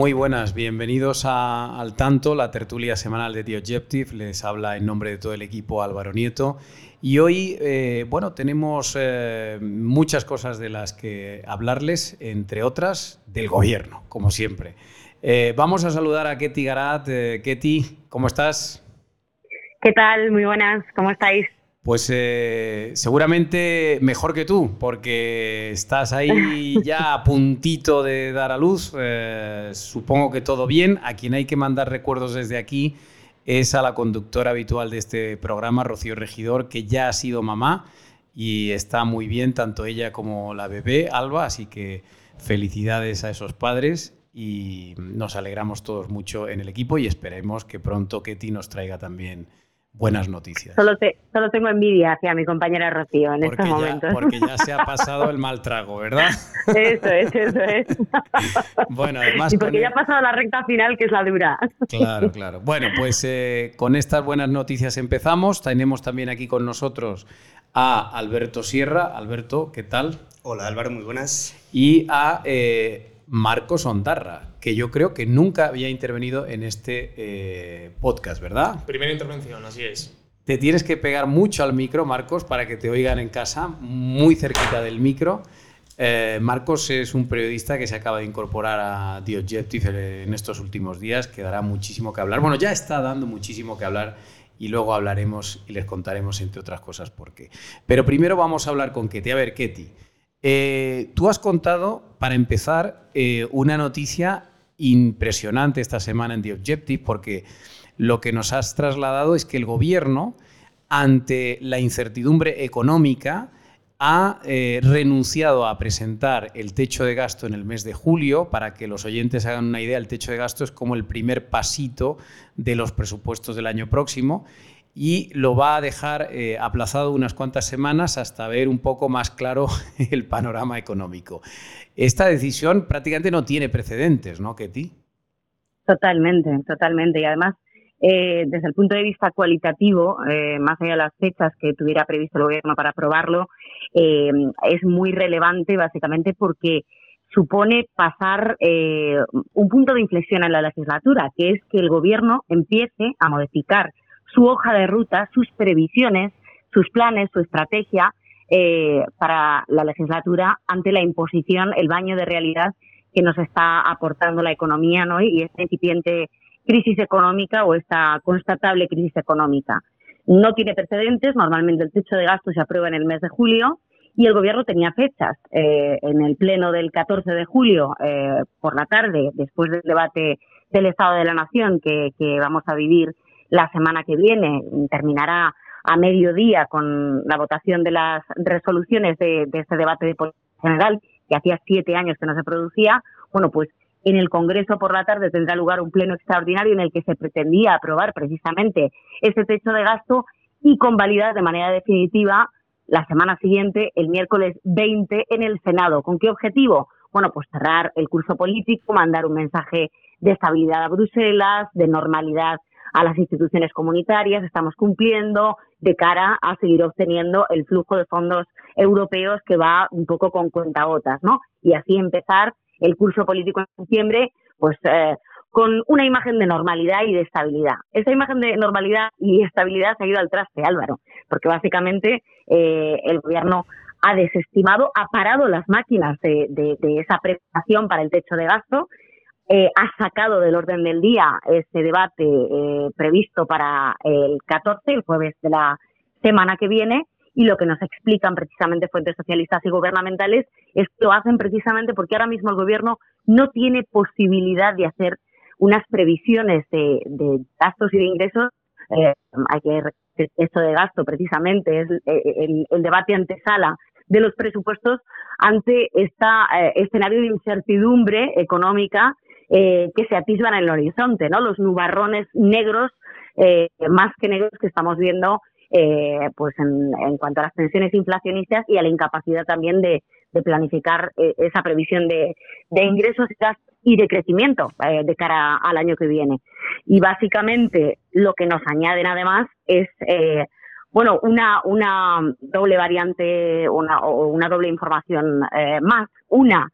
Muy buenas, bienvenidos Al Tanto, la tertulia semanal de The Objective. Les habla en nombre de todo el equipo Álvaro Nieto. Y hoy, eh, bueno, tenemos eh, muchas cosas de las que hablarles, entre otras, del gobierno, como siempre. Eh, vamos a saludar a Ketty Garat. Ketty, ¿cómo estás? ¿Qué tal? Muy buenas, ¿cómo estáis? Pues eh, seguramente mejor que tú, porque estás ahí ya a puntito de dar a luz. Eh, supongo que todo bien. A quien hay que mandar recuerdos desde aquí es a la conductora habitual de este programa, Rocío Regidor, que ya ha sido mamá y está muy bien, tanto ella como la bebé, Alba. Así que felicidades a esos padres y nos alegramos todos mucho en el equipo y esperemos que pronto Ketty nos traiga también buenas noticias. Solo, solo tengo envidia hacia mi compañera Rocío en estos momentos. Porque ya se ha pasado el mal trago, ¿verdad? Eso es, eso es. Bueno, además... Y porque ya ha pasado la recta final, que es la dura. Claro, claro. Bueno, pues eh, con estas buenas noticias empezamos. Tenemos también aquí con nosotros a Alberto Sierra. Alberto, ¿qué tal? Hola Álvaro, muy buenas. Y a eh, Marcos Ondarra, que yo creo que nunca había intervenido en este eh, podcast, ¿verdad? Primera intervención, así es. Te tienes que pegar mucho al micro, Marcos, para que te oigan en casa, muy cerquita del micro. Eh, Marcos es un periodista que se acaba de incorporar a The Objective en estos últimos días, que dará muchísimo que hablar. Bueno, ya está dando muchísimo que hablar y luego hablaremos y les contaremos, entre otras cosas, por qué. Pero primero vamos a hablar con Ketty. A ver, Ketty, eh, tú has contado, para empezar, eh, una noticia impresionante esta semana en The Objective, porque lo que nos has trasladado es que el gobierno, ante la incertidumbre económica, ha eh, renunciado a presentar el techo de gasto en el mes de julio. Para que los oyentes hagan una idea, el techo de gasto es como el primer pasito de los presupuestos del año próximo y lo va a dejar eh, aplazado unas cuantas semanas hasta ver un poco más claro el panorama económico. Esta decisión prácticamente no tiene precedentes, ¿no, Ketty? Totalmente, totalmente. Y además, eh, desde el punto de vista cualitativo, eh, más allá de las fechas que tuviera previsto el gobierno para aprobarlo, es muy relevante básicamente porque supone pasar un punto de inflexión en la legislatura, que es que el gobierno empiece a modificar su hoja de ruta, sus previsiones, sus planes, su estrategia eh, para la legislatura ante la imposición, el baño de realidad que nos está aportando la economía ¿no? y esta incipiente crisis económica o esta constatable crisis económica. No tiene precedentes, normalmente el techo de gasto se aprueba en el mes de julio y el gobierno tenía fechas. Eh, en el pleno del 14 de julio, eh, por la tarde, después del debate del Estado de la Nación que, que vamos a vivir la semana que viene. Terminará a mediodía con la votación de las resoluciones de, este debate de política general, que hacía siete años que no se producía. Bueno, pues en el Congreso por la tarde tendrá lugar un pleno extraordinario en el que se pretendía aprobar precisamente ese techo de gasto y convalidar de manera definitiva la semana siguiente, el miércoles 20, en el Senado. ¿Con qué objetivo? Bueno, pues cerrar el curso político, mandar un mensaje de estabilidad a Bruselas, de normalidad a las instituciones comunitarias, estamos cumpliendo de cara a seguir obteniendo el flujo de fondos europeos que va un poco con cuentagotas, ¿no? Y así empezar el curso político en septiembre, pues eh, con una imagen de normalidad y de estabilidad. Esa imagen de normalidad y estabilidad se ha ido al traste, Álvaro, porque básicamente eh, el gobierno ha desestimado, ha parado las máquinas de, de esa preparación para el techo de gasto eh, ha sacado del orden del día ese debate eh, previsto para el 14, el jueves de la semana que viene, y lo que nos explican precisamente fuentes socialistas y gubernamentales es que lo hacen precisamente porque ahora mismo el gobierno no tiene posibilidad de hacer unas previsiones de, gastos y de ingresos. Eh, hay que esto de gasto precisamente es el, el debate antesala de los presupuestos ante este escenario de incertidumbre económica eh, que se atisban en el horizonte, ¿no? Los nubarrones negros, eh, más que negros que estamos viendo pues en, cuanto a las pensiones inflacionistas y a la incapacidad también de, planificar esa previsión de, de ingresos y de crecimiento de cara al año que viene. Y básicamente lo que nos añaden además es bueno, una, una doble variante una, o una doble información eh, más. Una,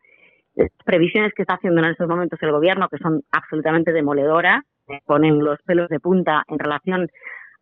previsiones que está haciendo en estos momentos el gobierno, que son absolutamente demoledoras, ponen los pelos de punta en relación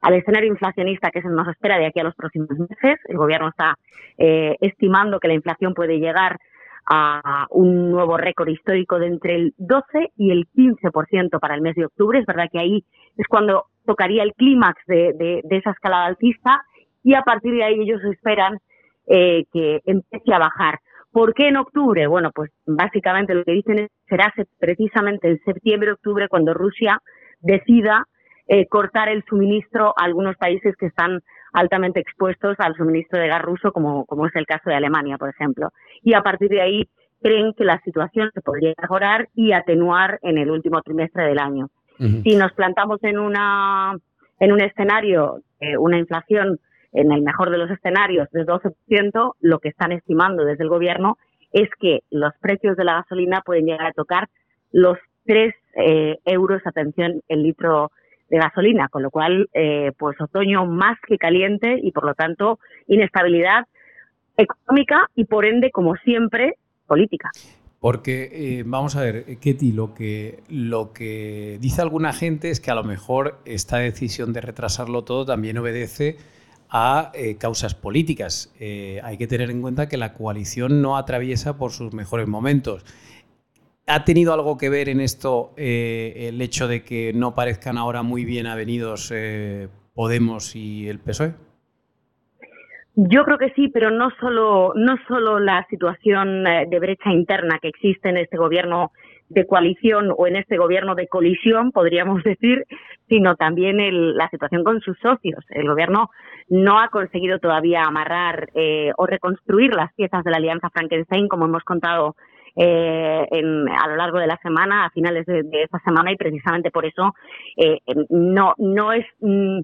al escenario inflacionista que se nos espera de aquí a los próximos meses. El gobierno está eh, estimando que la inflación puede llegar a un nuevo récord histórico de entre el 12 y el 15% para el mes de octubre. Es verdad que ahí es cuando tocaría el clímax de, esa escalada alcista y a partir de ahí ellos esperan eh, que empiece a bajar. ¿Por qué en octubre? Bueno, pues básicamente lo que dicen es será precisamente en septiembre-octubre cuando Rusia decida eh, cortar el suministro a algunos países que están altamente expuestos al suministro de gas ruso, como, como es el caso de Alemania, por ejemplo. Y a partir de ahí creen que la situación se podría mejorar y atenuar en el último trimestre del año. Si nos plantamos en, una, en un escenario, eh, una inflación en el mejor de los escenarios de 12%, lo que están estimando desde el gobierno es que los precios de la gasolina pueden llegar a tocar los 3 eh, euros, atención, el litro de gasolina, con lo cual, eh, pues otoño más que caliente y por lo tanto inestabilidad económica y por ende, como siempre, política. Porque, eh, vamos a ver, Ketty, lo que, lo que dice alguna gente es que a lo mejor esta decisión de retrasarlo todo también obedece a eh, causas políticas. Eh, hay que tener en cuenta que la coalición no atraviesa por sus mejores momentos. ¿Ha tenido algo que ver en esto el hecho de que no parezcan ahora muy bien avenidos Podemos y el PSOE? Yo creo que sí, pero no solo, no solo la situación eh, de brecha interna que existe en este gobierno de coalición o en este gobierno de colisión, podríamos decir, sino también el, la situación con sus socios. El gobierno no ha conseguido todavía amarrar eh, o reconstruir las piezas de la alianza Frankenstein, como hemos contado eh, en, a lo largo de la semana, a finales de, esta semana, y precisamente por eso eh, no, no es. Mm,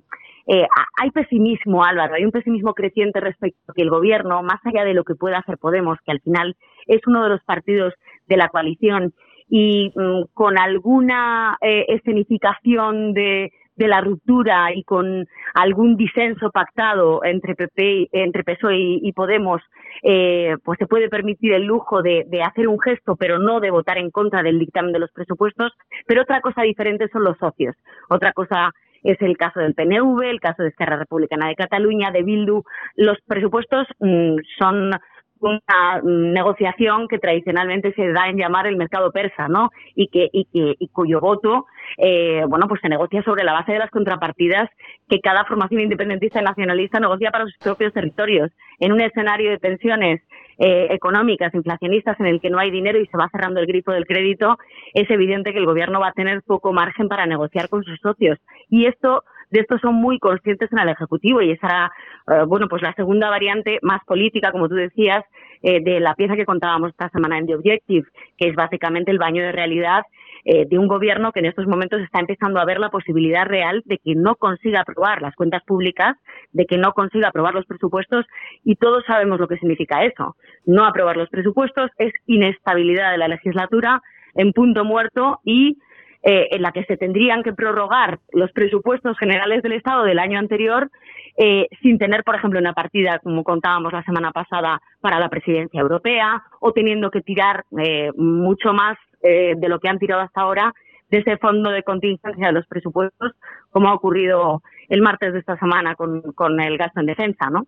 eh, hay pesimismo, Álvaro, hay un pesimismo creciente respecto a que el gobierno, más allá de lo que pueda hacer Podemos, que al final es uno de los partidos de la coalición, y mm, con alguna eh, escenificación de, de la ruptura y con algún disenso pactado entre PP, entre PSOE y, Podemos, eh, pues se puede permitir el lujo de, de, hacer un gesto, pero no de votar en contra del dictamen de los presupuestos. Pero otra cosa diferente son los socios. Otra cosa es el caso del PNV, el caso de Esquerra Republicana de Cataluña, de Bildu. Los presupuestos mm, son una negociación que tradicionalmente se da en llamar el mercado persa, ¿no? Y que y que y cuyo voto, eh, bueno, pues se negocia sobre la base de las contrapartidas que cada formación independentista y nacionalista negocia para sus propios territorios. En un escenario de tensiones eh, económicas, inflacionistas, en el que no hay dinero y se va cerrando el grifo del crédito, es evidente que el gobierno va a tener poco margen para negociar con sus socios. Y esto de esto son muy conscientes en el Ejecutivo y esa era, eh, bueno, pues la segunda variante más política, como tú decías, eh, de la pieza que contábamos esta semana en The Objective, que es básicamente el baño de realidad eh, de un gobierno que en estos momentos está empezando a ver la posibilidad real de que no consiga aprobar las cuentas públicas, de que no consiga aprobar los presupuestos y todos sabemos lo que significa eso. No aprobar los presupuestos es inestabilidad de la legislatura en punto muerto y eh, en la que se tendrían que prorrogar los presupuestos generales del Estado del año anterior eh, sin tener, por ejemplo, una partida, como contábamos la semana pasada, para la presidencia europea, o teniendo que tirar eh, mucho más de lo que han tirado hasta ahora de ese fondo de contingencia de los presupuestos, como ha ocurrido el martes de esta semana con, con el gasto en defensa, ¿no?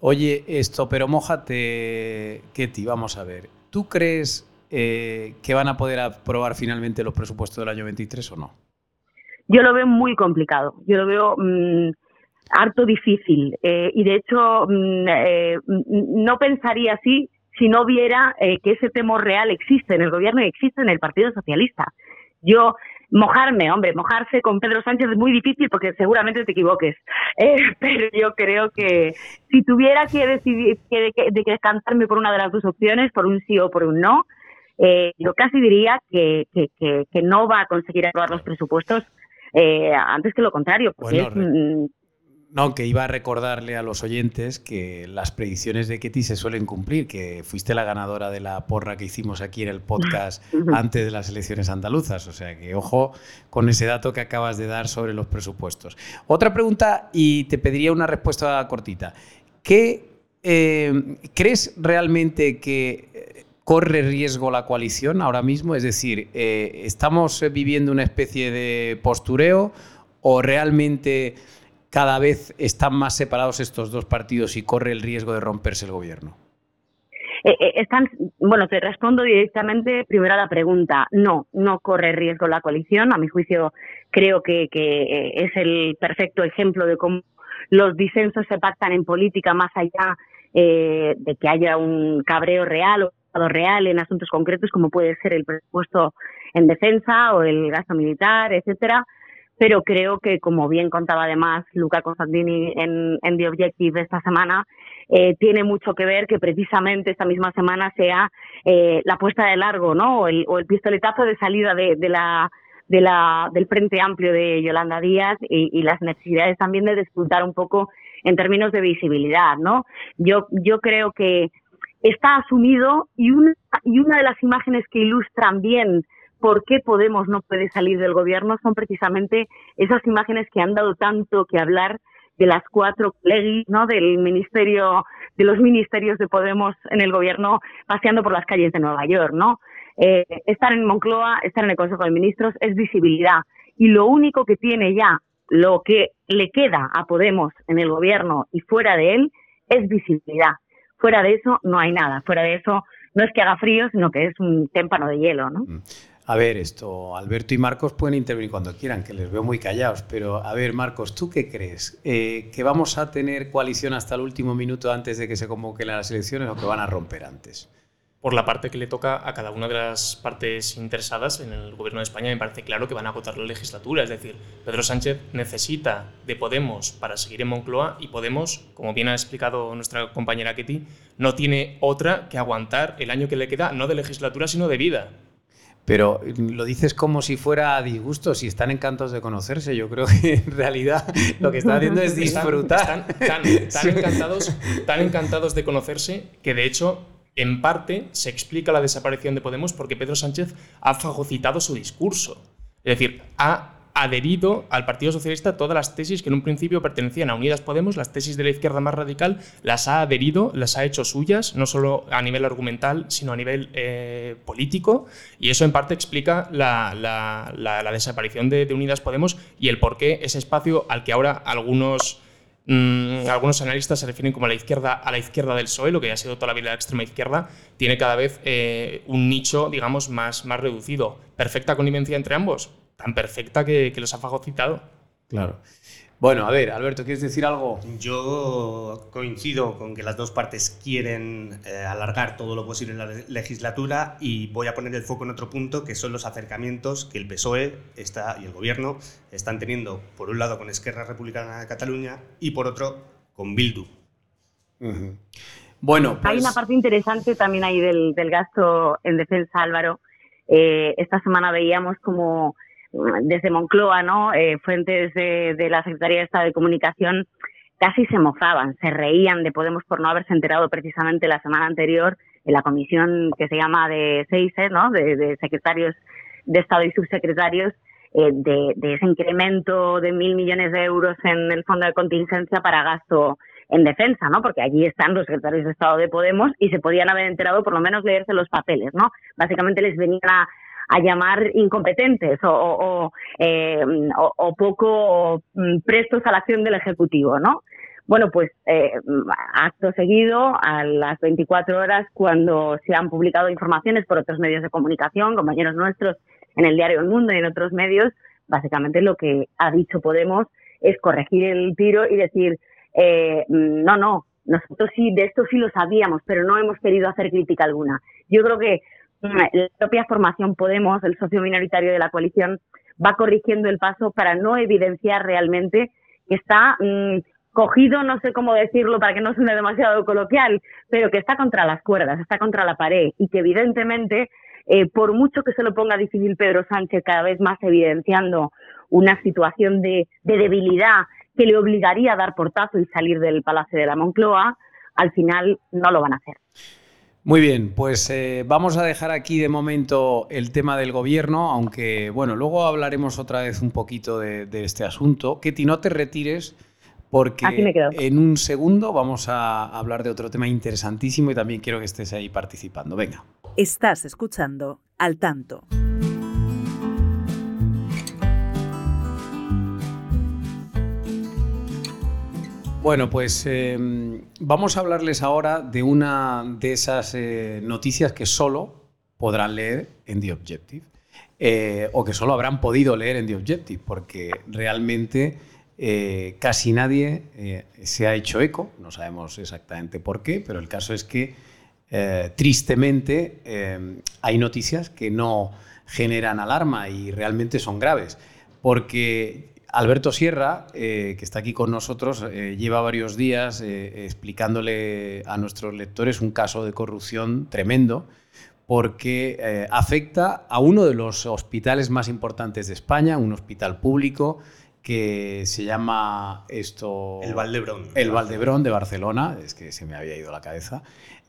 Oye, esto, pero mojate, Ketty, vamos a ver. ¿Tú crees eh, que van a poder aprobar finalmente los presupuestos del año 23 o no? Yo lo veo muy complicado. Yo lo veo mm, harto difícil. Eh, y de hecho, mm, eh, no pensaría así si no viera que ese temor real existe en el gobierno y existe en el Partido Socialista. Yo mojarme, hombre, mojarse con Pedro Sánchez es muy difícil porque seguramente te equivoques. pero yo creo que si tuviera que decidir que, de que cantarme por una de las dos opciones, por un sí o por un no, eh, yo casi diría que, que, no va a conseguir aprobar los presupuestos eh, antes que lo contrario. Porque mm, No, que iba a recordarle a los oyentes que las predicciones de Ketty se suelen cumplir, que fuiste la ganadora de la porra que hicimos aquí en el podcast antes de las elecciones andaluzas. O sea que ojo con ese dato que acabas de dar sobre los presupuestos. Otra pregunta y te pediría una respuesta cortita. ¿Qué eh, crees realmente que corre riesgo la coalición ahora mismo? Es decir, eh, ¿estamos viviendo una especie de postureo o realmente cada vez están más separados estos dos partidos y corre el riesgo de romperse el gobierno? Eh, eh, están, bueno, te respondo directamente primero a la pregunta. No, no corre riesgo la coalición. A mi juicio, creo que, eh, es el perfecto ejemplo de cómo los disensos se pactan en política más allá de que haya un cabreo real o real en asuntos concretos como puede ser el presupuesto en defensa o el gasto militar, etcétera pero creo que, como bien contaba además Luca Constantini en, en The Objective esta semana, eh, tiene mucho que ver que precisamente esta misma semana sea eh, la puesta de largo, ¿no? O el, o el pistoletazo de salida de, de la de la, del Frente Amplio de Yolanda Díaz y, y, las necesidades también de disfrutar un poco en términos de visibilidad, ¿no? Yo, yo creo que está asumido y una, y una de las imágenes que ilustran bien por qué Podemos no puede salir del gobierno son precisamente esas imágenes que han dado tanto que hablar de las cuatro legis, ¿no? Del ministerio, de los ministerios de Podemos en el gobierno paseando por las calles de Nueva York, ¿no? Eh, estar en Moncloa, estar en el Consejo de Ministros es visibilidad y lo único que tiene ya, lo que le queda a Podemos en el gobierno y fuera de él es visibilidad. Fuera de eso no hay nada. Fuera de eso no es que haga frío, sino que es un témpano de hielo, ¿no? Mm. A ver, esto, Alberto y Marcos pueden intervenir cuando quieran, que les veo muy callados, pero a ver, Marcos, ¿tú qué crees? Eh, ¿Que vamos a tener coalición hasta el último minuto antes de que se convoquen las elecciones o que van a romper antes? Por la parte que le toca a cada una de las partes interesadas en el gobierno de España, me parece claro que van a agotar la legislatura. Es decir, Pedro Sánchez necesita de Podemos para seguir en Moncloa y Podemos, como bien ha explicado nuestra compañera Ketty, no tiene otra que aguantar el año que le queda, no de legislatura, sino de vida. Pero lo dices como si fuera a disgusto, si están encantados de conocerse. Yo creo que en realidad lo que están haciendo es disfrutar. Están, tan, encantados, tan encantados de conocerse que de hecho en parte se explica la desaparición de Podemos porque Pedro Sánchez ha fagocitado su discurso. Es decir, ha adherido al Partido Socialista todas las tesis que en un principio pertenecían a Unidas Podemos, las tesis de la izquierda más radical, las ha adherido, las ha hecho suyas, no solo a nivel argumental, sino a nivel eh, político, y eso en parte explica la, desaparición de, Unidas Podemos y el por qué ese espacio al que ahora algunos... Mm, algunos analistas se refieren como a la izquierda a la izquierda del PSOE, lo que ha sido toda la vida la extrema izquierda, tiene cada vez eh, un nicho, digamos, más, más reducido. ¿Perfecta connivencia entre ambos? tan perfecta que, los ha fagocitado. Claro. Bueno, a ver, Alberto, ¿quieres decir algo? Yo coincido con que las dos partes quieren eh, alargar todo lo posible la legislatura y voy a poner el foco en otro punto, que son los acercamientos que el PSOE está, y el Gobierno están teniendo, por un lado, con Esquerra Republicana de Cataluña y por otro, con Bildu. Bueno, Hay una pues parte interesante también ahí del, gasto en defensa, Álvaro. Eh, esta semana veíamos como desde Moncloa, ¿no? Eh, fuentes de, de, la Secretaría de Estado de Comunicación casi se mofaban, se reían de Podemos por no haberse enterado precisamente la semana anterior en la comisión que se llama de SEISE, ¿no? De, secretarios de Estado y subsecretarios, eh, de, de, ese incremento de mil millones de euros en el fondo de contingencia para gasto en defensa, ¿no? Porque allí están los secretarios de Estado de Podemos y se podían haber enterado, por lo menos leerse los papeles, ¿no? Básicamente les venían a, a llamar incompetentes o, eh, o, poco mm, prestos a la acción del Ejecutivo, ¿no? Bueno, pues eh, acto seguido, a las 24 horas, cuando se han publicado informaciones por otros medios de comunicación, compañeros nuestros en el diario El Mundo y en otros medios, básicamente lo que ha dicho Podemos es corregir el tiro y decir, eh, no, no, nosotros sí, de esto sí lo sabíamos, pero no hemos querido hacer crítica alguna. Yo creo que la propia formación Podemos, el socio minoritario de la coalición, va corrigiendo el paso para no evidenciar realmente que está mm, cogido, no sé cómo decirlo para que no suene demasiado coloquial, pero que está contra las cuerdas, está contra la pared y que evidentemente, eh, por mucho que se lo ponga difícil Pedro Sánchez cada vez más evidenciando una situación de, de debilidad que le obligaría a dar portazo y salir del Palacio de la Moncloa, al final no lo van a hacer. Muy bien, pues eh, vamos a dejar aquí de momento el tema del gobierno, aunque bueno, luego hablaremos otra vez un poquito de, este asunto. Ketty, no te retires porque en un segundo vamos a hablar de otro tema interesantísimo y también quiero que estés ahí participando. Venga. Estás escuchando al tanto. Bueno, pues em, vamos a hablarles ahora de una de esas eh, noticias que solo podrán leer en The Objective. Eh, o que solo habrán podido leer en The Objective, porque realmente eh, casi nadie se ha hecho eco, no sabemos exactamente por qué, pero el caso es que tristemente em, hay noticias que no generan alarma y realmente son graves, porque Alberto Sierra, eh, que está aquí con nosotros, eh, lleva varios días eh, explicándole a nuestros lectores un caso de corrupción tremendo porque afecta a uno de los hospitales más importantes de España, un hospital público que se llama esto... El Valdebrón. El Valdebrón de Barcelona, es que se me había ido la cabeza.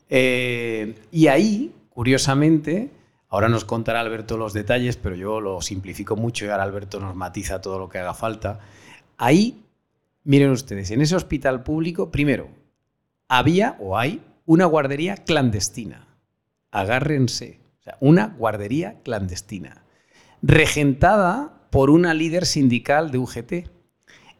y ahí, curiosamente, Ahora nos contará Alberto los detalles, pero yo lo simplifico mucho y ahora Alberto nos matiza todo lo que haga falta. Ahí, miren ustedes, en ese hospital público, primero, había o hay una guardería clandestina. Agárrense. O sea, una guardería clandestina. Regentada por una líder sindical de UGT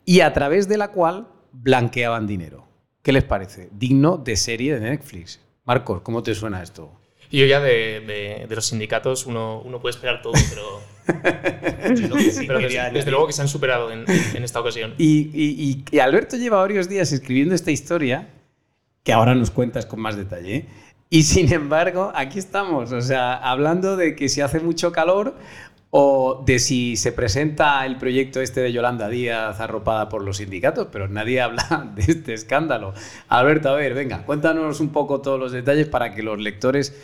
y a través de la cual blanqueaban dinero. ¿Qué les parece? Digno de serie de Netflix. Marcos, ¿cómo te suena esto? Y yo ya de, los sindicatos uno, uno, puede esperar todo, pero, desde, luego que se han superado en, esta ocasión. Y, y, Alberto lleva varios días escribiendo esta historia, que ahora nos cuentas con más detalle. Y sin embargo, aquí estamos, o sea, hablando de que si hace mucho calor o de si se presenta el proyecto este de Yolanda Díaz arropada por los sindicatos, pero nadie habla de este escándalo. Alberto, a ver, venga, cuéntanos un poco todos los detalles para que los lectores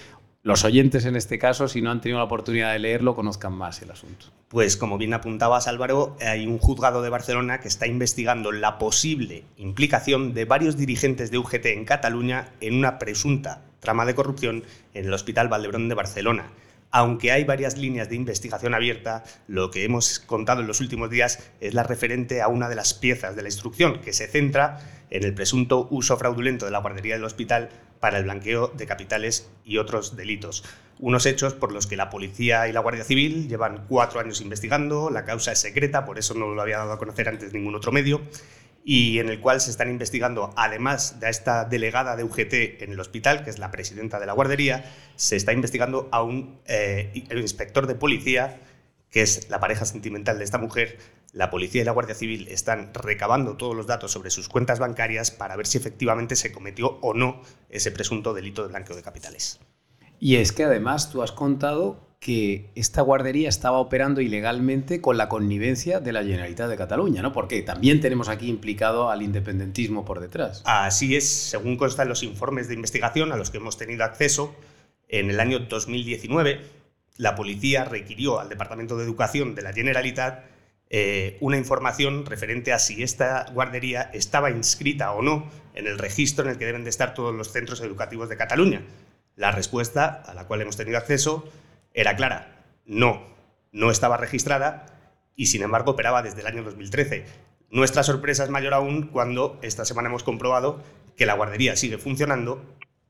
los oyentes en este caso, si no han tenido la oportunidad de leerlo, conozcan más el asunto. Pues como bien apuntabas Álvaro, hay un juzgado de Barcelona que está investigando la posible implicación de varios dirigentes de UGT en Cataluña en una presunta trama de corrupción en el Hospital Valdebrón de Barcelona. Aunque hay varias líneas de investigación abierta, lo que hemos contado en los últimos días es la referente a una de las piezas de la instrucción, que se centra en el presunto uso fraudulento de la guardería del hospital para el blanqueo de capitales y otros delitos. Unos hechos por los que la policía y la Guardia Civil llevan cuatro años investigando, la causa es secreta, por eso no lo había dado a conocer antes ningún otro medio, y en el cual se están investigando, además de esta delegada de UGT en el hospital, que es la presidenta de la guardería, se está investigando a un eh, inspector de policía, que es la pareja sentimental de esta mujer, la policía y la Guardia Civil están recabando todos los datos sobre sus cuentas bancarias para ver si efectivamente se cometió o no ese presunto delito de blanqueo de capitales. Y es que además tú has contado que esta guardería estaba operando ilegalmente con la connivencia de la Generalitat de Cataluña, ¿no? Porque también tenemos aquí implicado al independentismo por detrás. Así es, según consta en los informes de investigación a los que hemos tenido acceso, en el año 2019 la policía requirió al Departamento de Educación de la Generalitat eh, una información referente a si esta guardería estaba inscrita o no en el registro en el que deben de estar todos los centros educativos de Cataluña. La respuesta a la cual hemos tenido acceso era clara, no, no estaba registrada y sin embargo operaba desde el año 2013. Nuestra sorpresa es mayor aún cuando esta semana hemos comprobado que la guardería sigue funcionando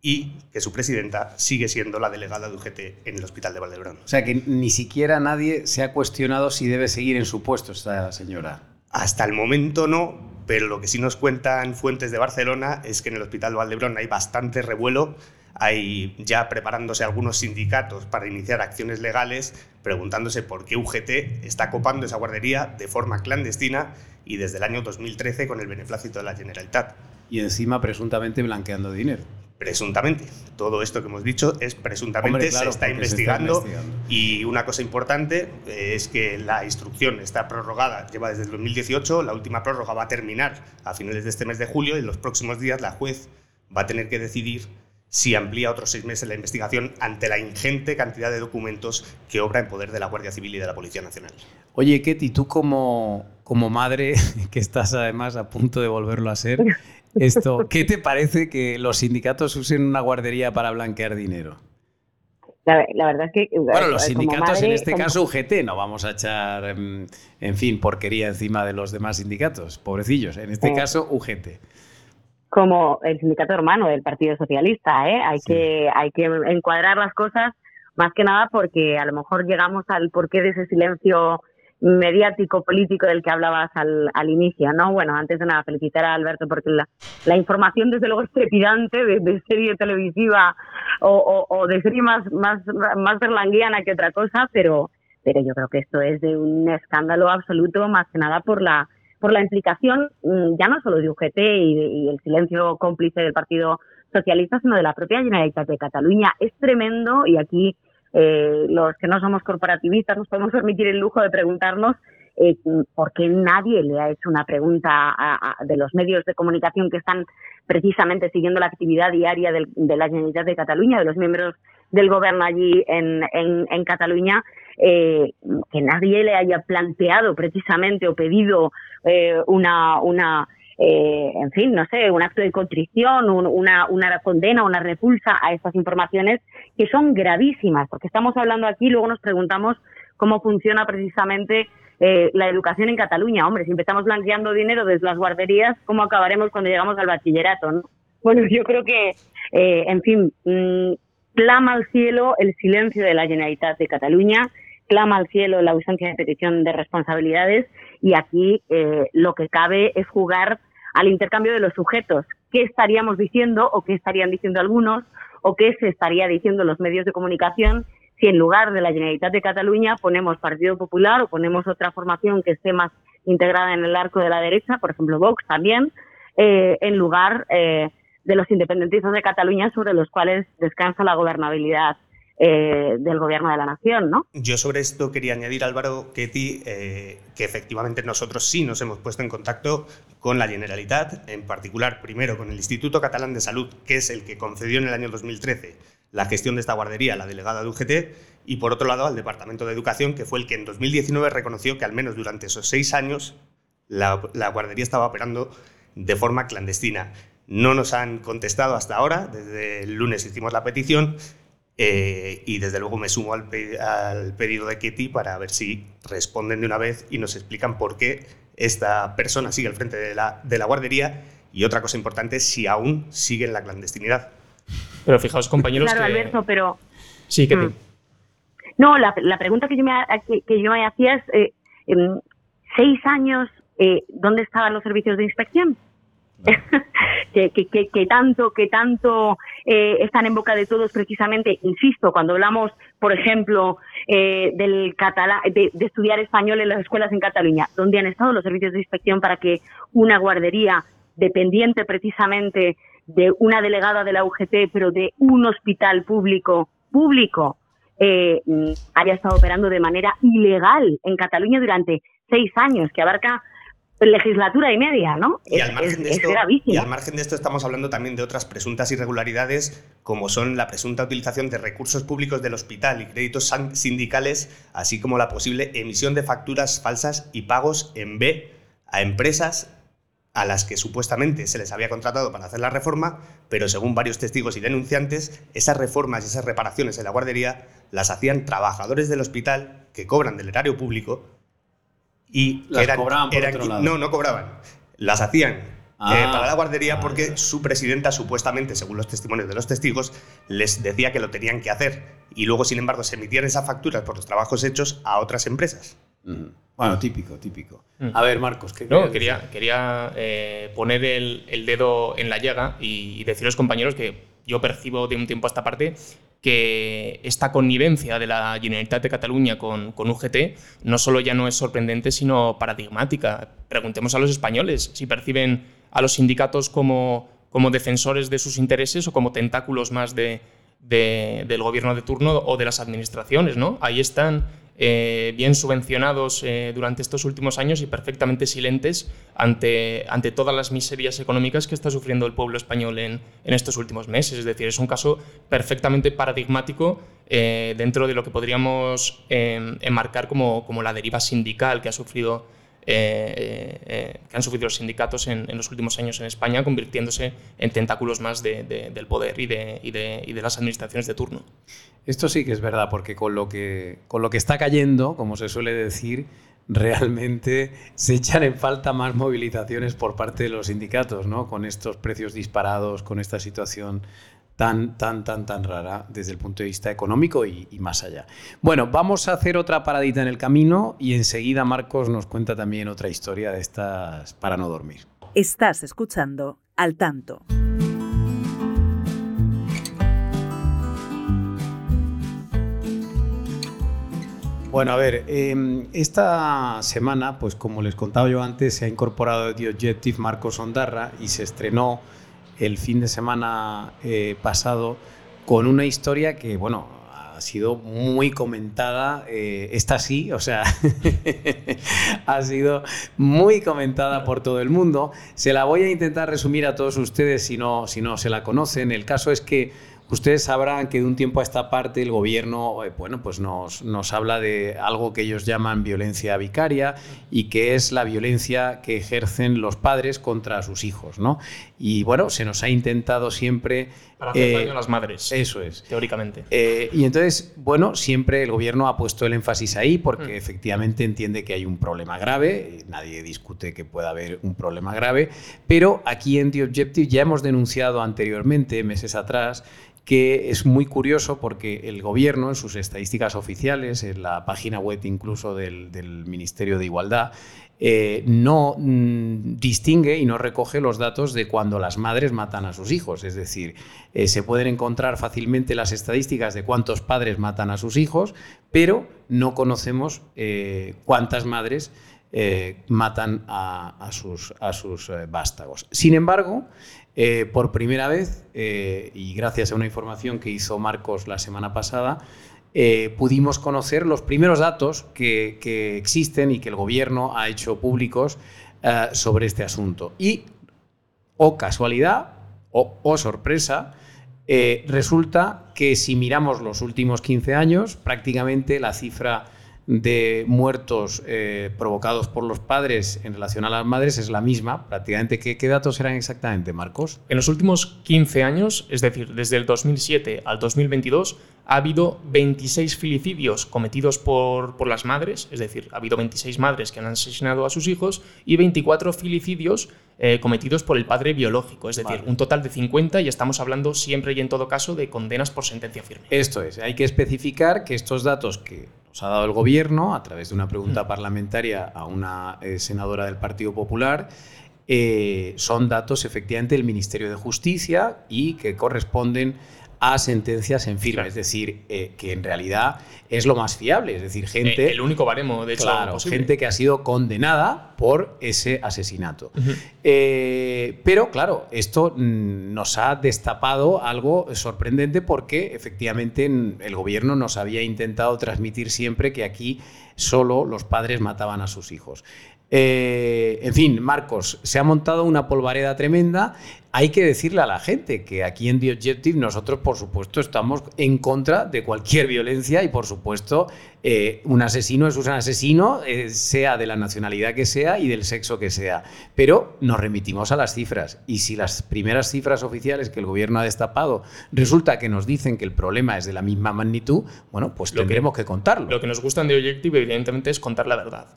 y que su presidenta sigue siendo la delegada de UGT en el Hospital de Valdebrón. O sea que ni siquiera nadie se ha cuestionado si debe seguir en su puesto esta señora. Hasta el momento no, pero lo que sí nos cuentan fuentes de Barcelona es que en el Hospital de Valdebrón hay bastante revuelo, hay ya preparándose algunos sindicatos para iniciar acciones legales, preguntándose por qué UGT está copando esa guardería de forma clandestina y desde el año 2013 con el beneplácito de la Generalitat. Y encima presuntamente blanqueando dinero. Presuntamente. Todo esto que hemos dicho es presuntamente, se, está investigando, Y una cosa importante eh, es que la instrucción está prorrogada, lleva desde el 2018, la última prórroga va a terminar a finales de este mes de julio y en los próximos días la juez va a tener que decidir si amplía otros seis meses la investigación ante la ingente cantidad de documentos que obra en poder de la Guardia Civil y de la Policía Nacional. Oye, Ketty, tú como, como madre, que estás además a punto de volverlo a ser, esto, ¿qué te parece que los sindicatos usen una guardería para blanquear dinero? La, verdad es que... Bueno, los sindicatos, en este caso UGT, no vamos a echar, em, en, fin, porquería encima de los demás sindicatos, pobrecillos, en este caso UGT como el sindicato hermano del Partido Socialista. ¿eh? Hay, que, hay que encuadrar las cosas más que nada porque a lo mejor llegamos al porqué de ese silencio mediático político del que hablabas al, al inicio, ¿no? Bueno, antes de nada, felicitar a Alberto porque la, la información desde luego es trepidante de, serie televisiva o, o, de serie más, más, más berlanguiana que otra cosa, pero, pero yo creo que esto es de un escándalo absoluto, más que nada por la por la implicación mm, ya no solo de UGT y, el silencio cómplice del Partido Socialista, sino de la propia Generalitat de Cataluña. Es tremendo y aquí eh, los que no somos corporativistas nos podemos permitir el lujo de preguntarnos eh, por qué nadie le ha hecho una pregunta de los medios de comunicación que están precisamente siguiendo la actividad diaria de la Generalitat de Cataluña, de los miembros del gobierno allí en, en, Cataluña, eh, que nadie le haya planteado precisamente o pedido eh, una, una eh, en fin, no sé, un acto de contrición, una, una condena, una repulsa a estas informaciones que son gravísimas, porque estamos hablando aquí, luego nos preguntamos cómo funciona precisamente eh, la educación en Cataluña. Hombre, si empezamos blanqueando dinero desde las guarderías, ¿cómo acabaremos cuando llegamos al bachillerato? ¿no? Bueno, yo creo que, eh, en fin, mm, clama al cielo el silencio de la Generalitat de Cataluña, clama al cielo la ausencia de petición de responsabilidades y aquí eh, lo que cabe es jugar al intercambio de los sujetos. ¿Qué estaríamos diciendo o qué estarían diciendo algunos o qué se estaría diciendo los medios de comunicación si en lugar de la Generalitat de Cataluña ponemos Partido Popular o ponemos otra formación que esté más integrada en el arco de la derecha, por ejemplo Vox también, eh, en lugar eh, de los independentistas de Cataluña sobre los cuales descansa la gobernabilidad eh, del gobierno de la nación, ¿no? Yo sobre esto quería añadir, Álvaro, Ketty, eh, que efectivamente nosotros sí nos hemos puesto en contacto con la Generalitat, en particular primero con el Instituto Catalán de Salud, que es el que concedió en el año 2013 la gestión de esta guardería, la delegada de UGT, y por otro lado al Departamento de Educación, que fue el que en 2019 reconoció que al menos durante esos seis años la, la guardería estaba operando de forma clandestina. No nos han contestado hasta ahora, desde el lunes hicimos la petición eh, y desde luego me sumo al, pedido de Kitty para ver si responden de una vez y nos explican por qué esta persona sigue al frente de la, de la guardería y otra cosa importante, si aún sigue en la clandestinidad. Pero fijaos, compañeros. Claro, Alberto, pero. Sí, Ketty. Mm. No, la, pregunta que yo me, que, yo me hacía es: eh, ¿seis años eh, dónde estaban los servicios de inspección? que, que, que, tanto, que tanto eh, están en boca de todos precisamente, insisto, cuando hablamos, por ejemplo, eh, del catalán, de, estudiar español en las escuelas en Cataluña, donde han estado los servicios de inspección para que una guardería dependiente precisamente de una delegada de la UGT, pero de un hospital público, público, eh, haya estado operando de manera ilegal en Cataluña durante seis años, que abarca legislatura y media, ¿no? Y, al margen de esto, y al margen de esto estamos hablando también de otras presuntas irregularidades, como son la presunta utilización de recursos públicos del hospital y créditos sindicales, así como la posible emisión de facturas falsas y pagos en B a empresas a las que supuestamente se les había contratado para hacer la reforma, pero según varios testigos y denunciantes, esas reformas y esas reparaciones en la guardería las hacían trabajadores del hospital que cobran del erario público y las cobraban por otro lado. No, no cobraban. Las hacían eh, Ah, para la guardería porque vale. su presidenta, supuestamente, según los testimonios de los testigos, les decía que lo tenían que hacer. Y luego, sin embargo, se emitían esas facturas por los trabajos hechos a otras empresas. Ujú. Bueno, típico, típico. Mm. A ver, Marcos, ¿qué No, quería, quería eh, poner el, el dedo en la llaga y, y deciros, compañeros, que yo percibo de un tiempo a esta parte que esta connivencia de la Generalitat de Cataluña con, con UGT no solo ya no es sorprendente, sino paradigmática. Preguntemos a los españoles si perciben a los sindicatos como, como defensores de sus intereses o como tentáculos más de, de- del gobierno de turno o de las administraciones. ¿no? Ahí están eh, bien subvencionados eh, durante estos últimos años y perfectamente silentes ante, ante todas las miserias económicas que está sufriendo el pueblo español en, en estos últimos meses. Es decir, es un caso perfectamente paradigmático eh, dentro de lo que podríamos enmarcar como, como la deriva sindical que ha sufrido eh, eh, que han sufrido los sindicatos en, los últimos años en España, convirtiéndose en tentáculos más del poder y de, y, y de, las administraciones de turno. Esto sí que es verdad, porque con lo que, con lo que está cayendo, como se suele decir, realmente se echan en falta más movilizaciones por parte de los sindicatos, ¿no? Con estos precios disparados, con esta situación tan, tan, tan, tan rara desde el punto de vista económico y, más allá. Bueno, vamos a hacer otra paradita en el camino y enseguida Marcos nos cuenta también otra historia de estas para no dormir. Estás escuchando al tanto. Bueno, a ver, em, esta semana, pues como les contaba yo antes, se ha incorporado The Objective Marcos Ondarra y se estrenó el fin de semana eh, pasado con una historia que, bueno, ha sido muy comentada, eh, esta sí, o sea, ha sido muy comentada por todo el mundo. Se la voy a intentar resumir a todos ustedes si no, si no se la conocen. El caso es que Ustedes sabrán que de un tiempo a esta parte el gobierno eh, bueno, pues nos, nos, habla de algo que ellos llaman violencia vicaria y que es la violencia que ejercen los padres contra sus hijos. ¿no? Y bueno, se nos ha intentado siempre... Para hacer daño a eh, las madres. Eso es. Teóricamente. Eh, y entonces, bueno, siempre el gobierno ha puesto el énfasis ahí porque mm. efectivamente entiende que hay un problema grave, nadie discute que pueda haber un problema grave, pero aquí en The Objective ya hemos denunciado anteriormente, meses atrás, que es muy curioso porque el gobierno, en sus estadísticas oficiales, en la página web incluso del, Ministerio de Igualdad, eh, no mm, distingue y no recoge los datos de cuando las madres matan a sus hijos. Es decir, eh, se pueden encontrar fácilmente las estadísticas de cuántos padres matan a sus hijos, pero no conocemos eh, cuántas madres matan a, sus, a sus vástagos. Sin embargo, por primera vez, y gracias a una información que hizo Marcos la semana pasada, eh, pudimos conocer los primeros datos que, existen y que el gobierno ha hecho públicos sobre este asunto. Y, o casualidad, o sorpresa, resulta que si miramos los últimos 15 años, prácticamente la cifra de muertos eh, provocados por los padres en relación a las madres es la misma, prácticamente. ¿Qué, datos eran exactamente, Marcos? En los últimos 15 años, es decir, desde el 2007 al 2022, ha habido 26 filicidios cometidos por, por las madres, es decir, ha habido 26 madres que han asesinado a sus hijos y 24 filicidios eh, cometidos por el padre biológico, es decir, un total de 50 y estamos hablando siempre y en todo caso de condenas por sentencia firme. Esto es, hay que especificar que estos datos que nos ha dado el gobierno a través de una pregunta mm. parlamentaria a una eh, senadora del Partido Popular eh, son datos efectivamente del Ministerio de Justicia y que corresponden a sentencias en firme, es decir, eh, que en realidad es lo más fiable, es decir, gente... el único baremo, de hecho, claro, gente que ha sido condenada por ese asesinato. Eh, pero claro, esto mm, nos ha destapado algo sorprendente porque efectivamente el gobierno nos había intentado transmitir siempre que aquí solo los padres mataban a sus hijos. Eh, en fin, Marcos, se ha montado una polvareda tremenda. Hay que decirle a la gente que aquí en The Objective nosotros, por supuesto, estamos en contra de cualquier violencia y, por supuesto, eh, un asesino es un asesino, eh, sea de la nacionalidad que sea y del sexo que sea. Pero nos remitimos a las cifras. Y si las primeras cifras oficiales que el gobierno ha destapado resulta que nos dicen que el problema es de la misma magnitud, bueno, pues tendremos que, que contarlo. Lo que nos gusta en The Objective, evidentemente, es contar la verdad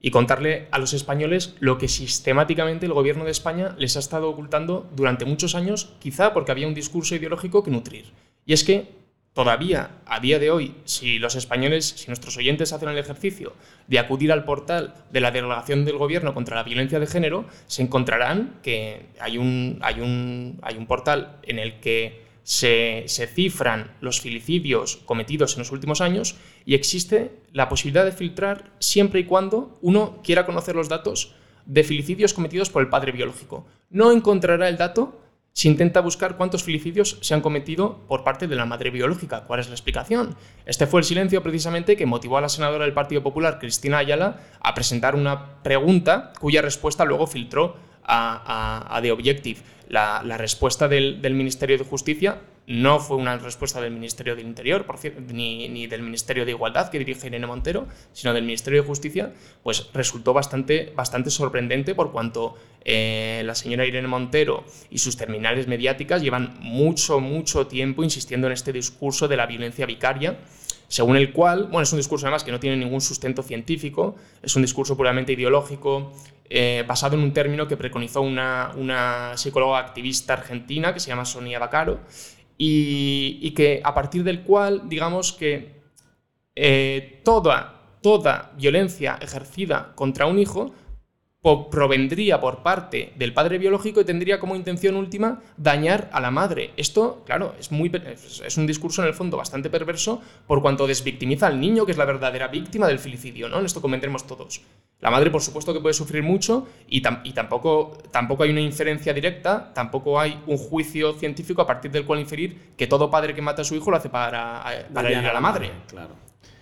y contarle a los españoles lo que sistemáticamente el gobierno de España les ha estado ocultando durante muchos años, quizá porque había un discurso ideológico que nutrir. Y es que todavía, a día de hoy, si los españoles, si nuestros oyentes hacen el ejercicio de acudir al portal de la delegación del gobierno contra la violencia de género, se encontrarán que hay un, hay un, hay un portal en el que se, cifran los filicidios cometidos en los últimos años y existe la posibilidad de filtrar siempre y cuando uno quiera conocer los datos de filicidios cometidos por el padre biológico. No encontrará el dato se intenta buscar cuántos filicidios se han cometido por parte de la madre biológica. ¿Cuál es la explicación? Este fue el silencio precisamente que motivó a la senadora del Partido Popular, Cristina Ayala, a presentar una pregunta cuya respuesta luego filtró a, The Objective. La, respuesta del, Ministerio de Justicia no fue una respuesta del Ministerio del Interior, por cierto, ni, del Ministerio de Igualdad que dirige Irene Montero, sino del Ministerio de Justicia, pues resultó bastante, bastante sorprendente por cuanto eh, la señora Irene Montero y sus terminales mediáticas llevan mucho, mucho tiempo insistiendo en este discurso de la violencia vicaria, según el cual, bueno, es un discurso además que no tiene ningún sustento científico, es un discurso puramente ideológico, eh, basado en un término que preconizó una, una psicóloga activista argentina que se llama Sonia Bacaro, y, que a partir del cual, digamos que eh, toda, toda violencia ejercida contra un hijo provendría por parte del padre biológico y tendría como intención última dañar a la madre. Esto, claro, es, muy, es un discurso en el fondo bastante perverso por cuanto desvictimiza al niño, que es la verdadera víctima del filicidio, ¿no? En esto convendremos todos. La madre, por supuesto, que puede sufrir mucho y, tampoco, tampoco hay una inferencia directa, tampoco hay un juicio científico a partir del cual inferir que todo padre que mata a su hijo lo hace para, para herir a la madre. Claro.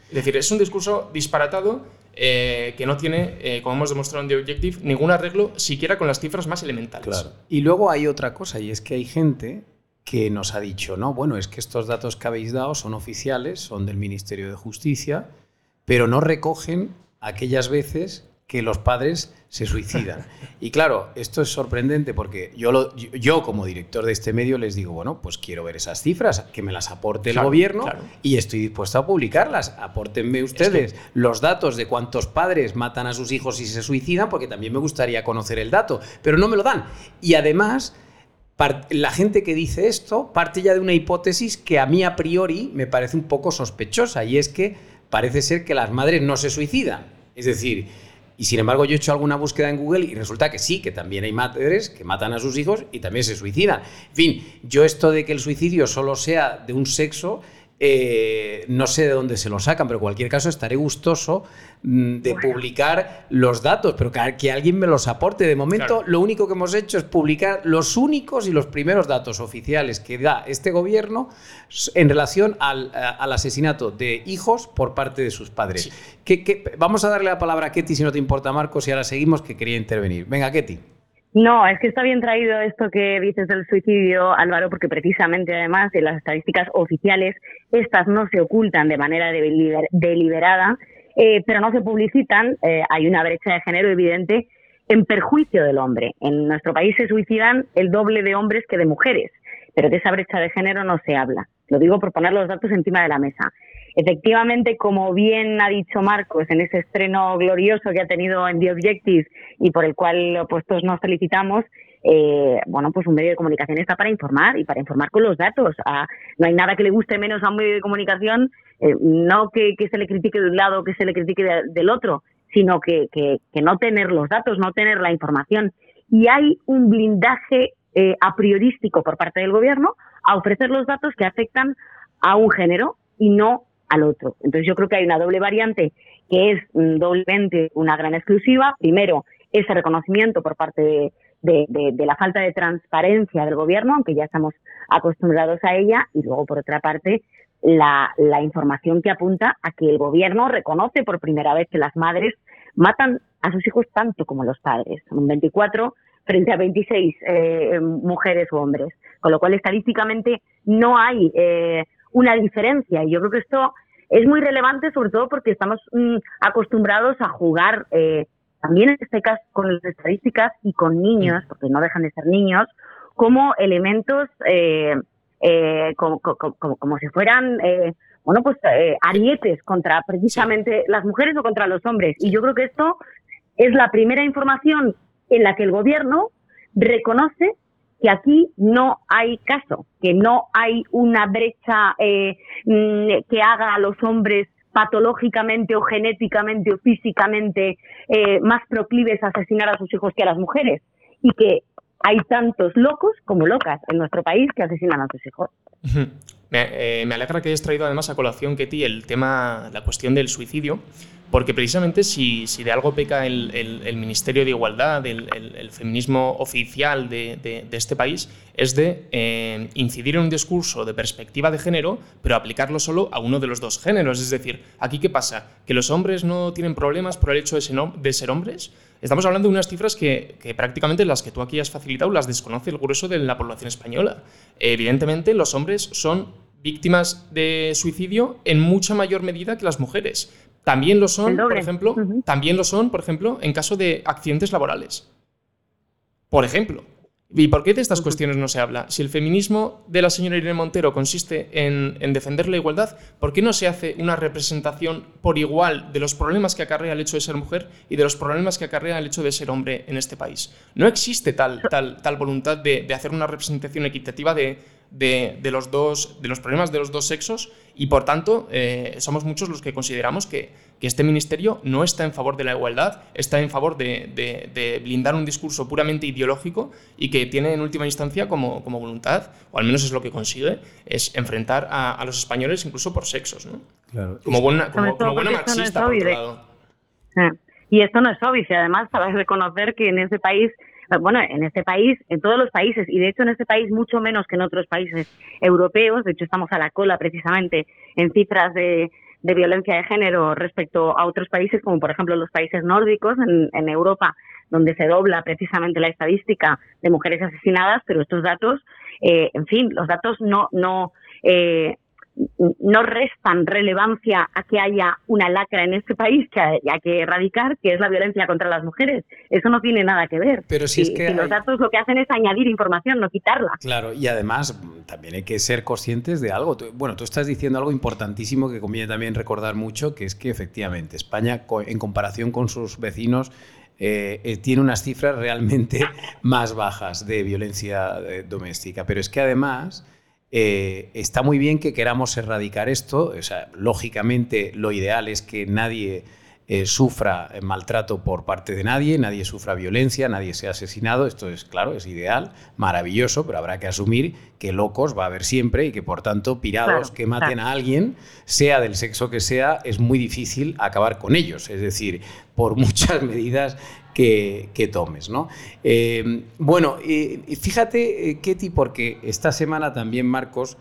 Es decir, es un discurso disparatado eh, que no tiene, eh, como hemos demostrado en The Objective, ningún arreglo siquiera con las cifras más elementales. Claro. Y luego hay otra cosa, y es que hay gente que nos ha dicho, no, bueno, es que estos datos que habéis dado son oficiales, son del Ministerio de Justicia, pero no recogen aquellas veces que los padres se suicidan. Y claro, esto es sorprendente porque yo, yo, como director de este medio les digo, bueno, pues quiero ver esas cifras, que me las aporte el gobierno y estoy dispuesto a publicarlas. Apórtenme ustedes los datos de cuántos padres matan a sus hijos y se suicidan, porque también me gustaría conocer el dato, pero no me lo dan. Y además... La gente que dice esto parte ya de una hipótesis que a mí a priori me parece un poco sospechosa y es que parece ser que las madres no se suicidan. Es decir, y sin embargo, yo he hecho alguna búsqueda en Google y resulta que sí, que también hay madres que matan a sus hijos y también se suicidan. En fin, yo esto de que el suicidio solo sea de un sexo, eh, no sé de dónde se lo sacan, pero en cualquier caso estaré gustoso mm, de publicar los datos, pero que, alguien me los aporte. De momento, lo único que hemos hecho es publicar los únicos y los primeros datos oficiales que da este gobierno en relación al, asesinato de hijos por parte de sus padres. vamos a darle la palabra a Ketty, si no te importa, Marcos, y ahora seguimos, que quería intervenir. Venga, Ketty. No, es que está bien traído esto que dices del suicidio, Álvaro, porque precisamente además de las estadísticas oficiales, estas no se ocultan de manera deliberada, eh, pero no se publicitan. Eh, hay una brecha de género evidente en perjuicio del hombre. En nuestro país se suicidan el doble de hombres que de mujeres, pero de esa brecha de género no se habla. Lo digo por poner los datos encima de la mesa. Efectivamente, como bien ha dicho Marcos en ese estreno glorioso que ha tenido en The Objective y por el cual pues todos nos felicitamos, eh, bueno, pues un medio de comunicación está para informar y para informar con los datos. Ah, no hay nada que le guste menos a un medio de comunicación, eh, no que, se le critique de un lado, que se le critique del otro, sino que, que, no tener los datos, no tener la información. Y hay un blindaje eh, a priorístico por parte del gobierno a ofrecer los datos que afectan a un género y no al otro. Entonces yo creo que hay una doble variante que es mm, doblemente una gran exclusiva. Primero, ese reconocimiento por parte de, de, la falta de transparencia del gobierno, aunque ya estamos acostumbrados a ella, y luego, por otra parte, la, la información que apunta a que el gobierno reconoce por primera vez que las madres matan a sus hijos tanto como los padres. Son 24 frente a 26 eh, mujeres o hombres. Con lo cual, estadísticamente, no hay eh, una diferencia. Y yo creo que esto es muy relevante, sobre todo porque estamos mm, acostumbrados a jugar eh, también en este caso con las estadísticas y con niños, porque no dejan de ser niños, como elementos eh, eh, como, como, como, si fueran bueno pues arietes contra precisamente las mujeres o contra los hombres. Y yo creo que esto es la primera información en la que el gobierno reconoce que aquí no hay caso, que no hay una brecha eh, mm, que haga a los hombres patológicamente o genéticamente o físicamente eh, más proclives a asesinar a sus hijos que a las mujeres. Y que hay tantos locos como locas en nuestro país que asesinan a sus hijos. Me, eh, me alegra que hayas traído además a colación, Ketty, el tema, la cuestión del suicidio, porque precisamente si, si de algo peca el, el, Ministerio de Igualdad, el, el feminismo oficial de, de, este país, es de eh, incidir en un discurso de perspectiva de género, pero aplicarlo solo a uno de los dos géneros. Es decir, aquí qué pasa? ¿Que los hombres no tienen problemas por el hecho de ser, de ser hombres? Estamos hablando de unas cifras que, que, prácticamente las que tú aquí has facilitado las desconoce el grueso de la población española. Evidentemente, los hombres son víctimas de suicidio en mucha mayor medida que las mujeres. También lo son, por ejemplo, también lo son, por ejemplo, en caso de accidentes laborales. Por ejemplo. ¿Y por qué de estas cuestiones no se habla? Si el feminismo de la señora Irene Montero consiste en, defender la igualdad, ¿por qué no se hace una representación por igual de los problemas que acarrea el hecho de ser mujer y de los problemas que acarrea el hecho de ser hombre en este país? No existe tal, tal, tal voluntad de hacer una representación equitativa de, de, los dos, de los problemas de los dos sexos y por tanto eh, somos muchos los que consideramos que, este ministerio no está en favor de la igualdad, está en favor de, blindar un discurso puramente ideológico y que tiene en última instancia como, como voluntad, o al menos es lo que consigue, es enfrentar a, los españoles incluso por sexos. ¿no? Claro. Como buena, como, buena marxista, por otro lado. Ah, y esto no es obvio, y además sabes reconocer que en ese país bueno, en este país, en todos los países, y de hecho en este país mucho menos que en otros países europeos, de hecho estamos a la cola precisamente en cifras de, violencia de género respecto a otros países, como por ejemplo los países nórdicos en, en Europa, donde se dobla precisamente la estadística de mujeres asesinadas, pero estos datos, eh, en fin, los datos no, no, eh, no restan relevancia a que haya una lacra en este país que hay, que erradicar, que es la violencia contra las mujeres. Eso no tiene nada que ver. Pero si, es que los datos lo que hacen es añadir información, no quitarla. Claro, y además también hay que ser conscientes de algo. Bueno, tú estás diciendo algo importantísimo que conviene también recordar mucho, que es que efectivamente España, en comparación con sus vecinos, eh, eh, tiene unas cifras realmente más bajas de violencia eh, doméstica. Pero es que además eh, está muy bien que queramos erradicar esto. O sea, lógicamente, lo ideal es que nadie eh, sufra maltrato por parte de nadie, nadie sufra violencia, nadie sea asesinado. Esto es, claro, es ideal, maravilloso, pero habrá que asumir que locos va a haber siempre y que, por tanto, pirados que maten a alguien, sea del sexo que sea, es muy difícil acabar con ellos. Es decir, por muchas medidas que, tomes. ¿no? Eh, bueno, fíjate, eh, Ketty, porque esta semana también Marcos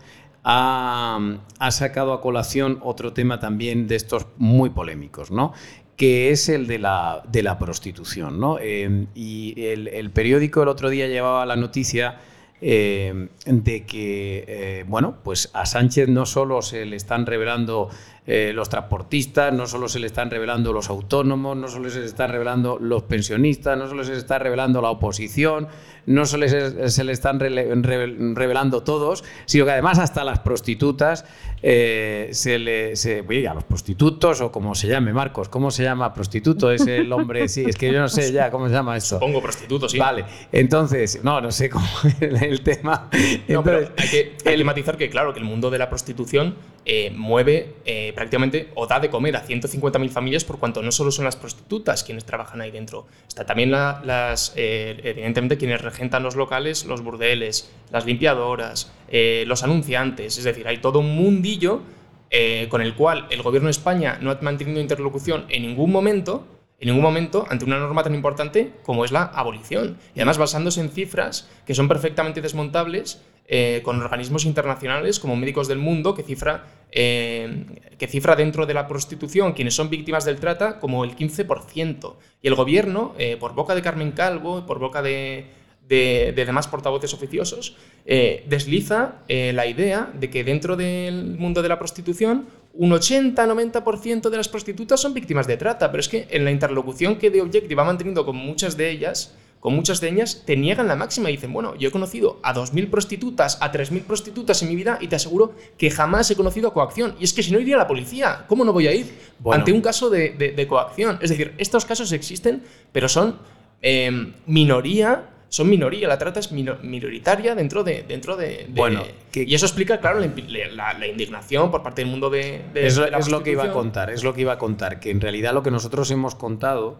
ha, sacado a colación otro tema también de estos muy polémicos, ¿no? que es el de la, de la prostitución. ¿no? Eh, y el, periódico el otro día llevaba la noticia de que, bueno, pues a Sánchez no solo se le están revelando eh, los transportistas, no solo se le están revelando los autónomos, no solo se le están revelando los pensionistas, no solo se le está revelando la oposición, no solo se, le están revelando todos, sino que además hasta las prostitutas eh, se le... Se, a los prostitutos o como se llame, Marcos, ¿cómo se llama prostituto? Es el hombre, sí, es que yo no sé ya cómo se llama esto. Pongo prostituto, sí. Vale, entonces, no, no sé cómo es el tema. No, pero hay que, hay matizar que, claro, que el mundo de la prostitución eh, mueve prácticamente o da de comer a 150.000 familias por cuanto no solo son las prostitutas quienes trabajan ahí dentro, está también las, eh, evidentemente quienes regentan los locales, los burdeles, las limpiadoras, eh, los anunciantes, es decir, hay todo un mundillo eh, con el cual el gobierno de España no ha mantenido interlocución en ningún momento, en ningún momento ante una norma tan importante como es la abolición. Y además basándose en cifras que son perfectamente desmontables eh, con organismos internacionales como Médicos del Mundo, que cifra, eh, que cifra dentro de la prostitución quienes son víctimas del trata como el 15%. Y el gobierno, eh, por boca de Carmen Calvo, por boca de, de, demás portavoces oficiosos, desliza la idea de que dentro del mundo de la prostitución un 80-90% de las prostitutas son víctimas de trata, pero es que en la interlocución que The Objective va manteniendo con muchas de ellas, con muchas de ellas te niegan la máxima y dicen, bueno, yo he conocido a 2.000 prostitutas, a 3.000 prostitutas en mi vida y te aseguro que jamás he conocido coacción. Y es que si no iría a la policía, ¿cómo no voy a ir ante un caso de, coacción? Es decir, estos casos existen, pero son em, minoría son minoría, la trata es minoritaria dentro de... Dentro de, bueno, y eso explica, claro, la, indignación por parte del mundo de... eso es lo que iba a contar, es lo que iba a contar, que en realidad lo que nosotros hemos contado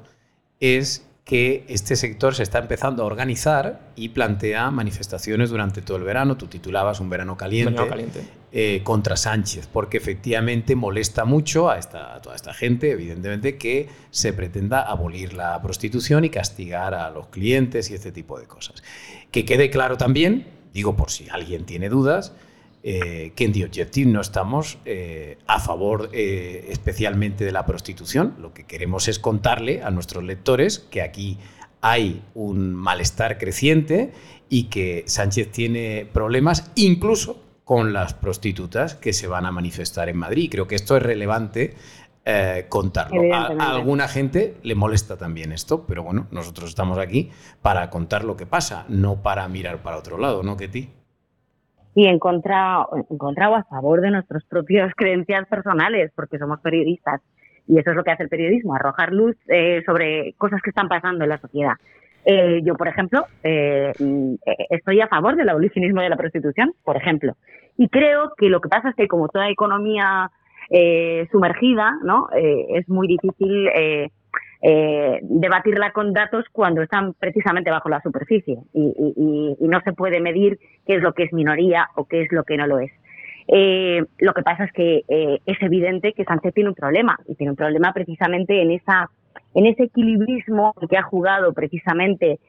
es que este sector se está empezando a organizar y plantea manifestaciones durante todo el verano. Tú titulabas un verano caliente, eh, contra Sánchez, porque efectivamente molesta mucho a, esta, a toda esta gente, evidentemente, que se pretenda abolir la prostitución y castigar a los clientes y este tipo de cosas. Que quede claro también, digo por si alguien tiene dudas, eh, que en The Objective no estamos eh, a favor eh, especialmente de la prostitución. Lo que queremos es contarle a nuestros lectores que aquí hay un malestar creciente y que Sánchez tiene problemas incluso con las prostitutas que se van a manifestar en Madrid. Creo que esto es relevante contarlo. A, a, alguna gente le molesta también esto, pero bueno, nosotros estamos aquí para contar lo que pasa, no para mirar para otro lado, ¿no, Ketty? Y en contra, en contra o a favor de nuestras propias creencias personales, porque somos periodistas. Y eso es lo que hace el periodismo, arrojar luz eh, sobre cosas que están pasando en la sociedad. Eh, yo, por ejemplo, eh, estoy a favor del abolicionismo de la prostitución, por ejemplo. Y creo que lo que pasa es que como toda economía sumergida, ¿no? es muy difícil eh, debatirla con datos cuando están precisamente bajo la superficie y, no se puede medir qué es lo que es minoría o qué es lo que no lo es. Eh, lo que pasa es que eh, es evidente que Sánchez tiene un problema y tiene un problema precisamente en esa en ese equilibrismo que ha jugado precisamente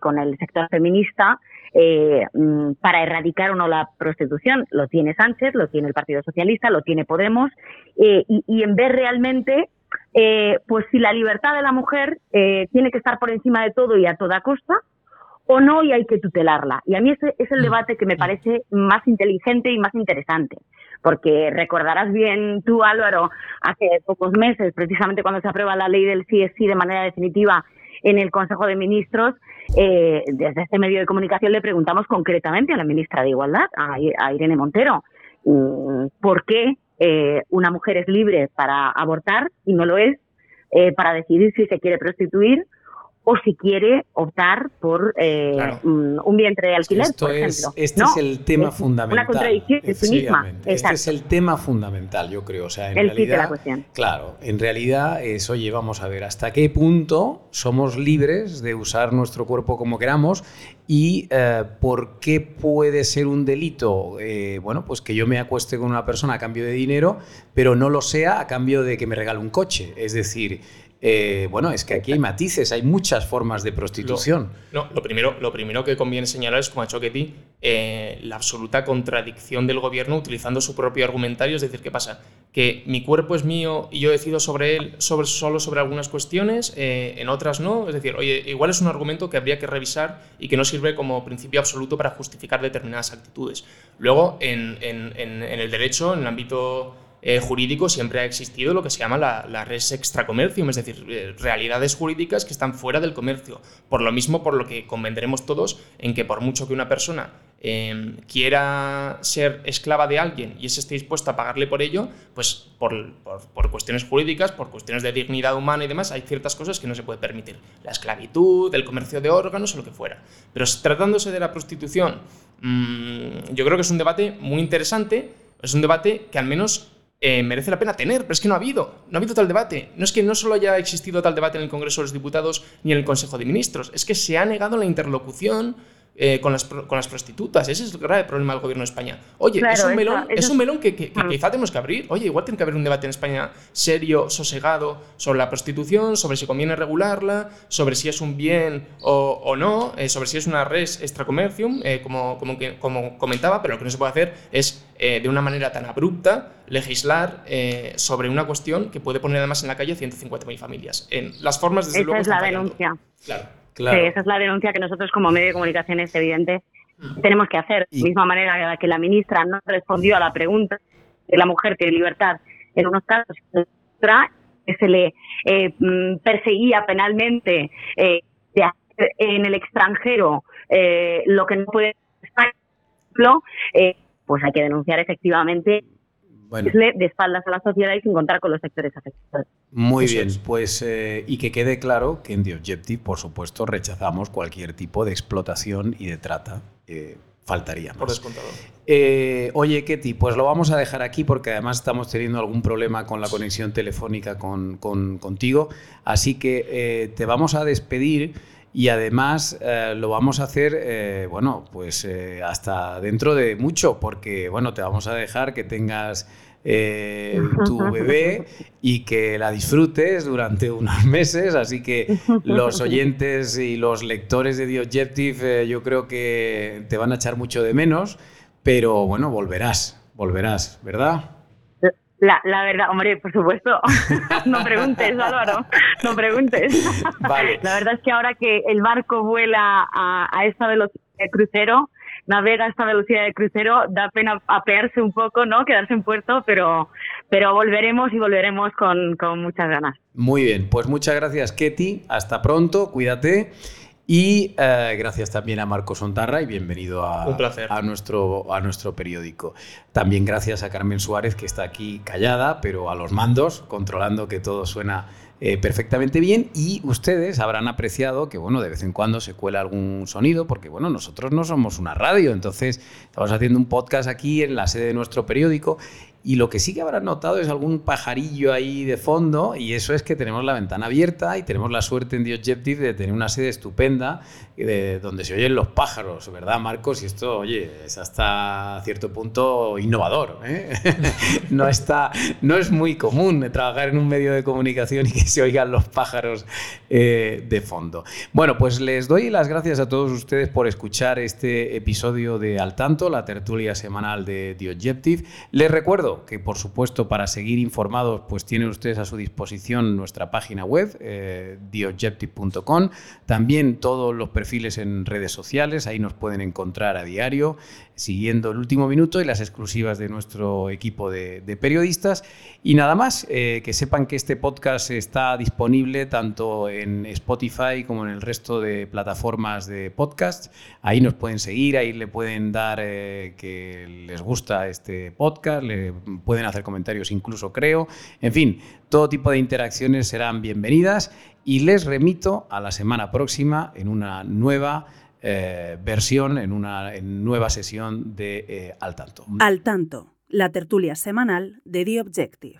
con el sector feminista mm, para erradicar o no la prostitución. Lo tiene Sánchez, lo tiene el Partido Socialista, lo tiene Podemos y, y en ver realmente eh, pues si la libertad de la mujer eh, tiene que estar por encima de todo y a toda costa, o no y hay que tutelarla. Y a mí ese es el mm. debate que me parece más inteligente y más interesante. Porque recordarás bien tú, Álvaro, hace pocos meses, precisamente cuando se aprueba la ley del CSI de manera definitiva en el Consejo de Ministros, eh, desde este medio de comunicación le preguntamos concretamente a la ministra de Igualdad, a, Irene Montero, mm, ¿por qué eh, una mujer es libre para abortar y no lo es eh, para decidir si se quiere prostituir o si quiere optar por eh, un vientre de alquiler, por ejemplo. este es el tema fundamental. Una contradicción en sí misma. Este es el tema fundamental, yo creo. O sea, en el realidad, la cuestión. Claro, en realidad es, oye, vamos a ver hasta qué punto somos libres de usar nuestro cuerpo como queramos y eh, por qué puede ser un delito. Eh, bueno, pues que yo me acueste con una persona a cambio de dinero, pero no lo sea a cambio de que me regale un coche. Es decir, eh, bueno, es que aquí hay matices, hay muchas formas de prostitución. no, lo primero, lo primero que conviene señalar es, como ha hecho Ketty, eh, la absoluta contradicción del gobierno utilizando su propio argumentario. Es decir, ¿qué pasa? Que mi cuerpo es mío y yo decido sobre él sobre, solo sobre algunas cuestiones, eh, en otras no. Es decir, oye, igual es un argumento que habría que revisar y que no sirve como principio absoluto para justificar determinadas actitudes. Luego, en el derecho, en el ámbito eh, jurídico siempre ha existido lo que se llama la, res extracomercium, es decir, eh, realidades jurídicas que están fuera del comercio. Por lo mismo, por lo que convendremos todos en que por mucho que una persona em, quiera ser esclava de alguien y se esté dispuesta a pagarle por ello, pues por, por, cuestiones jurídicas, por cuestiones de dignidad humana y demás, hay ciertas cosas que no se puede permitir. La esclavitud, el comercio de órganos o lo que fuera. Pero tratándose de la prostitución, mm, yo creo que es un debate muy interesante, es un debate que al menos eh, merece la pena tener, pero es que no ha habido, no ha habido tal debate. No es que no solo haya existido tal debate en el Congreso de los Diputados ni en el Consejo de Ministros, es que se ha negado la interlocución eh, con, las, con las prostitutas. Ese es el grave problema del gobierno de España. Oye, es un melón, es un melón que, ah. quizá tenemos que abrir. Oye, igual tiene que haber un debate en España serio, sosegado, sobre la prostitución, sobre si conviene regularla, sobre si es un bien o, no, eh, sobre si es una res extracomercium, eh, como, como, como comentaba, pero lo que no se puede hacer es de una manera tan abrupta legislar sobre una cuestión que puede poner además en la calle 150.000 familias. En las formas, desde Esa luego. es la denuncia. Claro esa es la denuncia que nosotros como medio de comunicación es evidente tenemos que hacer. De la misma manera que la ministra no respondió a la pregunta de la mujer tiene libertad en unos casos que se le eh, mm, perseguía penalmente eh, de hacer en el extranjero eh, lo que no puede eh, pues hay que denunciar efectivamente de espaldas a la sociedad y sin contar con los sectores afectados. Muy bien, pues eh, y que quede claro que en The Objective, por supuesto, rechazamos cualquier tipo de explotación y de trata. Eh, faltaría más. Por descontado. Eh, oye, Ketty, pues lo vamos a dejar aquí porque además estamos teniendo algún problema con la conexión telefónica con, con- contigo. Así que eh, te vamos a despedir y además eh, lo vamos a hacer, eh, bueno, pues eh, hasta dentro de mucho, porque, bueno, te vamos a dejar que tengas eh, tu bebé y que la disfrutes durante unos meses. Así que los oyentes y los lectores de The Objective eh, yo creo que te van a echar mucho de menos, pero bueno, volverás, volverás, ¿verdad? La, la verdad, hombre, por supuesto. no preguntes, Álvaro. No preguntes. Vale. La verdad es que ahora que el barco vuela a, a esta velocidad de crucero, navega a esta velocidad de crucero, da pena apearse un poco, ¿no? Quedarse en puerto, pero, pero volveremos y volveremos con, con muchas ganas. Muy bien, pues muchas gracias, Ketty. Hasta pronto, cuídate. Y eh, gracias también a Marcos Ontarra y bienvenido a, Un placer. a nuestro, a nuestro periódico. También gracias a Carmen Suárez, que está aquí callada, pero a los mandos, controlando que todo suena eh, perfectamente bien. Y ustedes habrán apreciado que, bueno, de vez en cuando se cuela algún sonido, porque, bueno, nosotros no somos una radio, entonces estamos haciendo un podcast aquí en la sede de nuestro periódico. Y lo que sí que habrán notado es algún pajarillo ahí de fondo, y eso es que tenemos la ventana abierta y tenemos la suerte en The Objective de tener una sede estupenda de, donde se oyen los pájaros, ¿verdad, Marcos? Y esto, oye, es hasta cierto punto innovador. ¿eh? no, está, no es muy común trabajar en un medio de comunicación y que se oigan los pájaros eh, de fondo. Bueno, pues les doy las gracias a todos ustedes por escuchar este episodio de Al Tanto, la tertulia semanal de The Objective. Les que, por supuesto, para seguir informados, pues tienen ustedes a su disposición nuestra página web, eh, theobjective.com, también todos los perfiles en redes sociales, ahí nos pueden encontrar a diario, siguiendo el último minuto y las exclusivas de nuestro equipo de, periodistas. Y nada más, eh, que sepan que este podcast está disponible tanto en Spotify como en el resto de plataformas de podcast. Ahí nos pueden seguir, ahí le pueden dar eh, que les gusta este podcast, le pueden hacer comentarios incluso creo. En fin, todo tipo de interacciones serán bienvenidas y les remito a la semana próxima en una nueva eh, versión, en una nueva sesión de eh, Al Tanto. Al tanto, la tertulia semanal de The Objective.